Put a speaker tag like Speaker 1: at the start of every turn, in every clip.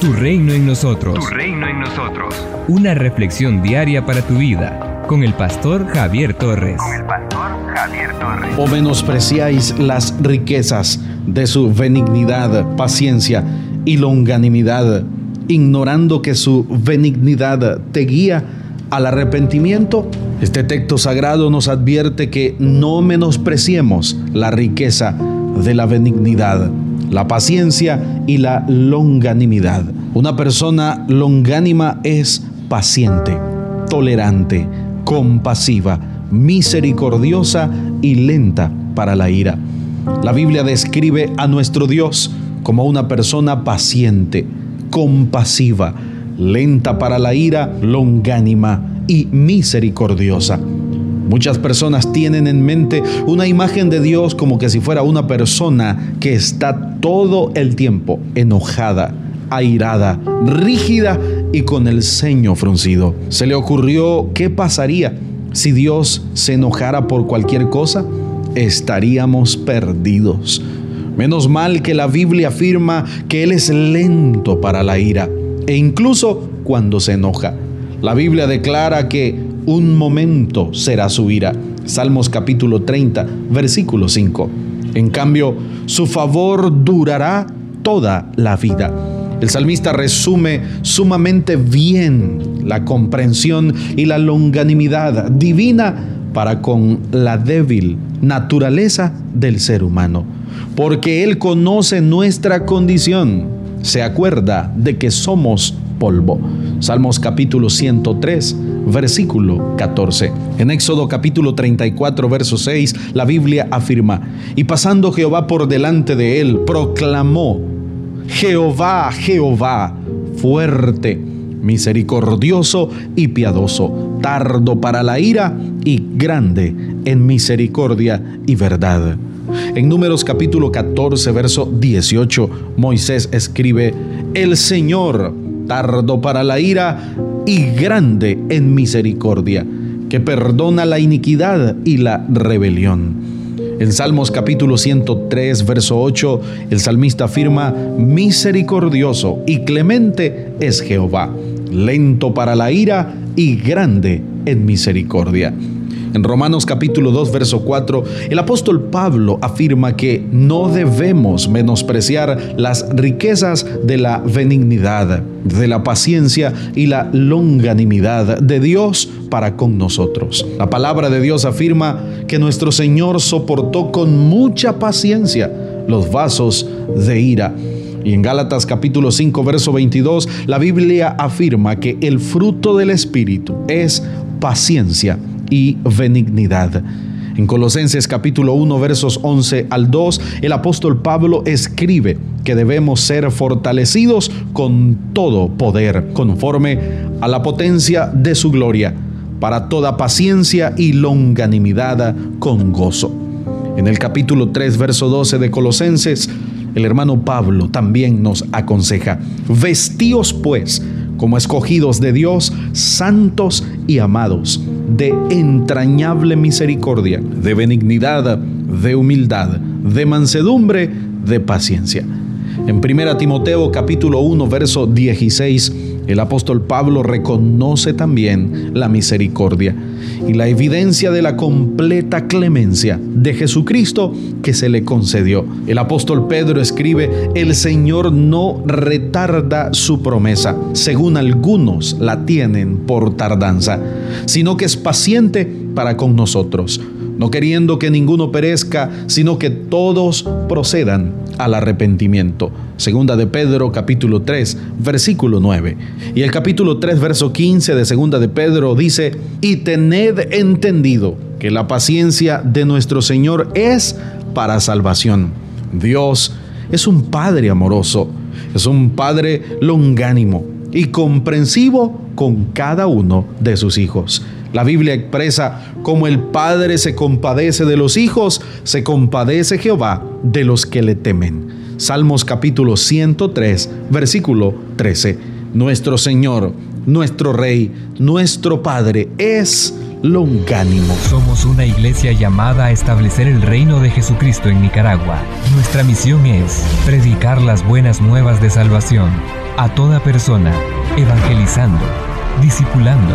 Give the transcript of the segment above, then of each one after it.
Speaker 1: Tu reino en nosotros.
Speaker 2: Tu reino en nosotros.
Speaker 1: Una reflexión diaria para tu vida con el pastor Javier Torres.
Speaker 2: Con el pastor Javier Torres.
Speaker 3: O menospreciáis las riquezas de su benignidad, paciencia y longanimidad, ignorando que su benignidad te guía al arrepentimiento. Este texto sagrado nos advierte que no menospreciemos la riqueza de la benignidad la paciencia y la longanimidad. Una persona longánima es paciente, tolerante, compasiva, misericordiosa y lenta para la ira. La Biblia describe a nuestro Dios como una persona paciente, compasiva, lenta para la ira, longánima y misericordiosa. Muchas personas tienen en mente una imagen de Dios como que si fuera una persona que está todo el tiempo enojada, airada, rígida y con el ceño fruncido. ¿Se le ocurrió qué pasaría si Dios se enojara por cualquier cosa? Estaríamos perdidos. Menos mal que la Biblia afirma que Él es lento para la ira e incluso cuando se enoja. La Biblia declara que un momento será su ira. Salmos capítulo 30, versículo 5. En cambio, su favor durará toda la vida. El salmista resume sumamente bien la comprensión y la longanimidad divina para con la débil naturaleza del ser humano, porque Él conoce nuestra condición, se acuerda de que somos polvo. Salmos capítulo 103, versículo 14. En Éxodo capítulo 34, verso 6, la Biblia afirma, y pasando Jehová por delante de él, proclamó, Jehová, Jehová, fuerte, misericordioso y piadoso, tardo para la ira y grande en misericordia y verdad. En Números capítulo 14, verso 18, Moisés escribe, El Señor, tardo para la ira y grande en misericordia, que perdona la iniquidad y la rebelión. En Salmos capítulo 103, verso 8, el salmista afirma, misericordioso y clemente es Jehová, lento para la ira y grande en misericordia. En Romanos capítulo 2, verso 4, el apóstol Pablo afirma que no debemos menospreciar las riquezas de la benignidad, de la paciencia y la longanimidad de Dios para con nosotros. La palabra de Dios afirma que nuestro Señor soportó con mucha paciencia los vasos de ira. Y en Gálatas capítulo 5, verso 22, la Biblia afirma que el fruto del Espíritu es paciencia y benignidad. En Colosenses capítulo 1 versos 11 al 2, el apóstol Pablo escribe que debemos ser fortalecidos con todo poder, conforme a la potencia de su gloria, para toda paciencia y longanimidad con gozo. En el capítulo 3 verso 12 de Colosenses, el hermano Pablo también nos aconseja, vestíos pues como escogidos de Dios, santos y amados de entrañable misericordia, de benignidad, de humildad, de mansedumbre, de paciencia. En 1 Timoteo capítulo 1 verso 16, el apóstol Pablo reconoce también la misericordia y la evidencia de la completa clemencia de Jesucristo que se le concedió. El apóstol Pedro escribe, el Señor no retarda su promesa, según algunos la tienen por tardanza, sino que es paciente para con nosotros no queriendo que ninguno perezca, sino que todos procedan al arrepentimiento. Segunda de Pedro capítulo 3, versículo 9. Y el capítulo 3, verso 15 de Segunda de Pedro dice, y tened entendido que la paciencia de nuestro Señor es para salvación. Dios es un Padre amoroso, es un Padre longánimo y comprensivo con cada uno de sus hijos. La Biblia expresa cómo el Padre se compadece de los hijos, se compadece Jehová de los que le temen. Salmos capítulo 103, versículo 13. Nuestro Señor, nuestro Rey, nuestro Padre es longánimo.
Speaker 1: Somos una iglesia llamada a establecer el reino de Jesucristo en Nicaragua. Nuestra misión es predicar las buenas nuevas de salvación a toda persona, evangelizando, discipulando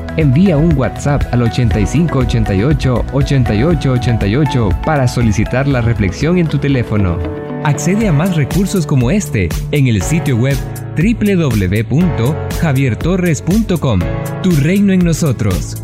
Speaker 1: Envía un WhatsApp al 8588 8888 para solicitar la reflexión en tu teléfono. Accede a más recursos como este en el sitio web www.javiertorres.com. Tu reino en nosotros